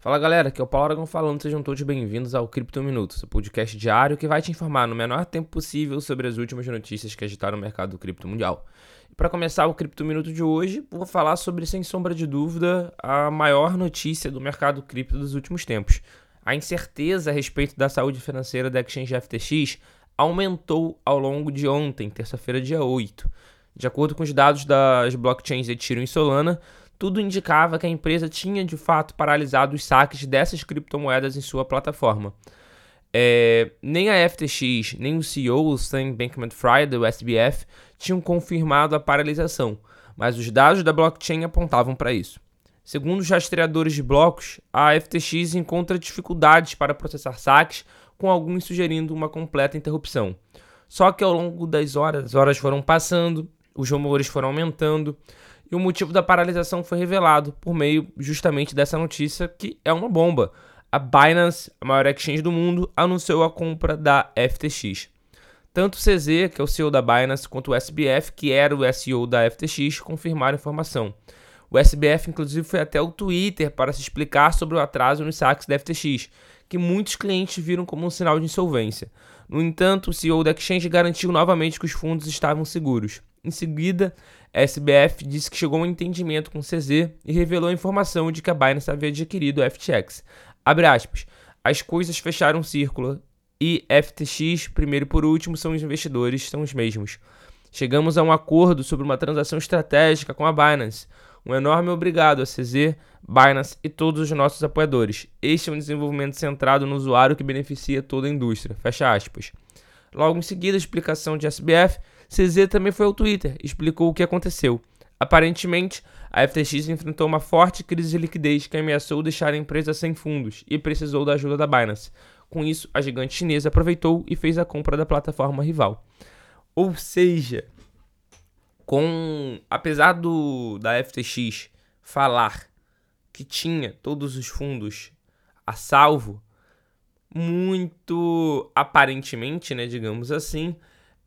Fala galera, aqui é o Paulo Aragão falando, sejam todos bem-vindos ao Cripto Minutos, o podcast diário que vai te informar no menor tempo possível sobre as últimas notícias que agitaram o mercado do cripto mundial. Para começar o Cripto Minuto de hoje, vou falar sobre, sem sombra de dúvida, a maior notícia do mercado cripto dos últimos tempos. A incerteza a respeito da saúde financeira da exchange FTX aumentou ao longo de ontem, terça-feira, dia 8. De acordo com os dados das blockchains Ethereum e Solana, tudo indicava que a empresa tinha de fato paralisado os saques dessas criptomoedas em sua plataforma. É, nem a FTX, nem o CEO, o Sam Bankman-Fried, do SBF, tinham confirmado a paralisação, mas os dados da blockchain apontavam para isso. Segundo os rastreadores de blocos, a FTX encontra dificuldades para processar saques, com alguns sugerindo uma completa interrupção. Só que ao longo das horas, as horas foram passando, os rumores foram aumentando e o motivo da paralisação foi revelado por meio justamente dessa notícia que é uma bomba. A Binance, a maior exchange do mundo, anunciou a compra da FTX. Tanto o CZ, que é o CEO da Binance, quanto o SBF, que era o SEO da FTX, confirmaram a informação. O SBF, inclusive, foi até o Twitter para se explicar sobre o atraso nos saques da FTX, que muitos clientes viram como um sinal de insolvência. No entanto, o CEO da Exchange garantiu novamente que os fundos estavam seguros. Em seguida, a SBF disse que chegou a um entendimento com o CZ e revelou a informação de que a Binance havia adquirido a FTX. Abre aspas. As coisas fecharam um círculo e FTX, primeiro e por último, são os investidores, são os mesmos. Chegamos a um acordo sobre uma transação estratégica com a Binance. Um enorme obrigado a CZ, Binance e todos os nossos apoiadores. Este é um desenvolvimento centrado no usuário que beneficia toda a indústria. Fecha aspas. Logo em seguida, a explicação de SBF CZ também foi ao Twitter e explicou o que aconteceu. Aparentemente, a FTX enfrentou uma forte crise de liquidez que ameaçou deixar a empresa sem fundos e precisou da ajuda da Binance. Com isso, a gigante chinesa aproveitou e fez a compra da plataforma rival. Ou seja, com apesar do da FTX falar que tinha todos os fundos a salvo, muito aparentemente, né, digamos assim,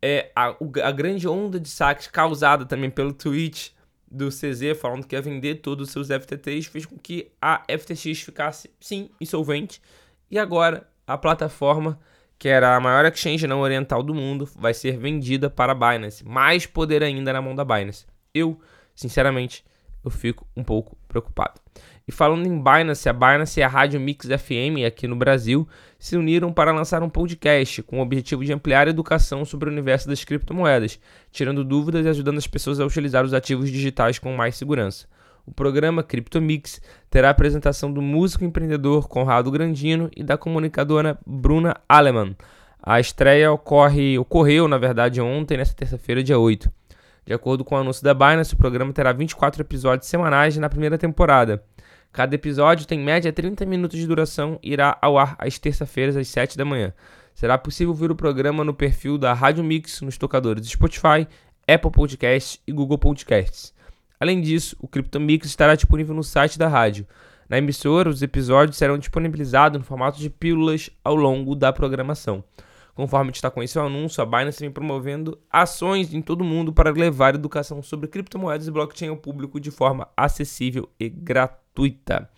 é, a, a grande onda de saques causada também pelo tweet do CZ falando que ia vender todos os seus FTTs fez com que a FTX ficasse, sim, insolvente. E agora a plataforma, que era a maior exchange não oriental do mundo, vai ser vendida para a Binance. Mais poder ainda na mão da Binance. Eu, sinceramente, eu fico um pouco preocupado. E falando em Binance, a Binance e a Rádio Mix FM aqui no Brasil se uniram para lançar um podcast com o objetivo de ampliar a educação sobre o universo das criptomoedas, tirando dúvidas e ajudando as pessoas a utilizar os ativos digitais com mais segurança. O programa CryptoMix terá a apresentação do músico empreendedor Conrado Grandino e da comunicadora Bruna Aleman. A estreia ocorre, ocorreu, na verdade, ontem, nesta terça-feira, dia 8. De acordo com o anúncio da Binance, o programa terá 24 episódios semanais na primeira temporada. Cada episódio tem média 30 minutos de duração e irá ao ar às terça-feiras às 7 da manhã. Será possível ver o programa no perfil da Rádio Mix nos tocadores Spotify, Apple Podcasts e Google Podcasts. Além disso, o CryptoMix estará disponível no site da rádio. Na emissora, os episódios serão disponibilizados no formato de pílulas ao longo da programação. Conforme destacou em seu anúncio, a Binance vem promovendo ações em todo o mundo para levar educação sobre criptomoedas e blockchain ao público de forma acessível e gratuita.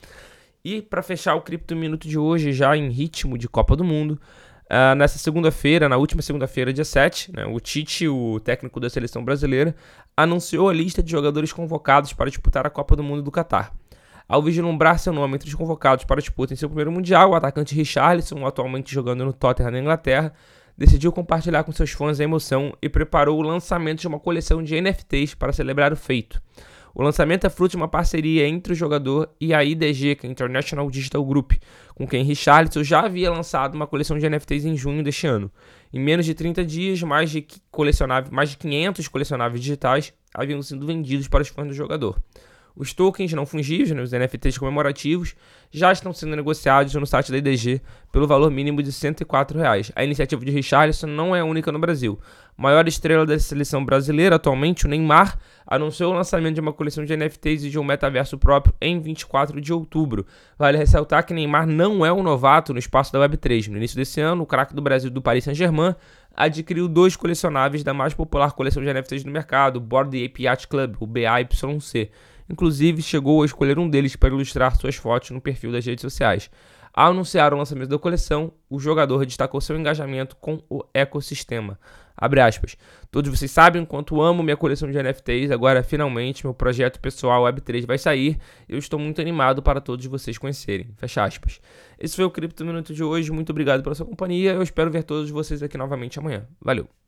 E para fechar o Cripto Minuto de hoje, já em ritmo de Copa do Mundo, uh, nessa segunda-feira, na última segunda-feira, dia 7, né, o Tite, o técnico da seleção brasileira, anunciou a lista de jogadores convocados para disputar a Copa do Mundo do Catar. Ao vislumbrar seu nome entre os convocados para a disputa em seu primeiro Mundial, o atacante Richarlison, atualmente jogando no Tottenham na Inglaterra, decidiu compartilhar com seus fãs a emoção e preparou o lançamento de uma coleção de NFTs para celebrar o feito. O lançamento é fruto de uma parceria entre o jogador e a IDG, que é International Digital Group, com quem Richarlison já havia lançado uma coleção de NFTs em junho deste ano. Em menos de 30 dias, mais de, colecionáveis, mais de 500 colecionáveis digitais haviam sido vendidos para os fãs do jogador. Os tokens não fungíveis, né, os NFTs comemorativos, já estão sendo negociados no site da IDG pelo valor mínimo de 104 reais. A iniciativa de Richarlison não é única no Brasil. Maior estrela da seleção brasileira atualmente, o Neymar, anunciou o lançamento de uma coleção de NFTs e de um metaverso próprio em 24 de outubro. Vale ressaltar que Neymar não é um novato no espaço da Web3. No início desse ano, o craque do Brasil do Paris Saint-Germain adquiriu dois colecionáveis da mais popular coleção de NFTs do mercado, o Bored Ape Yacht Club, o BAYC. Inclusive chegou a escolher um deles para ilustrar suas fotos no perfil das redes sociais. Ao anunciar o lançamento da coleção, o jogador destacou seu engajamento com o ecossistema. Abre aspas. Todos vocês sabem quanto amo minha coleção de NFTs. Agora, finalmente, meu projeto pessoal Web3 vai sair. Eu estou muito animado para todos vocês conhecerem. Fecha aspas. Esse foi o Cripto Minuto de hoje. Muito obrigado pela sua companhia. Eu espero ver todos vocês aqui novamente amanhã. Valeu!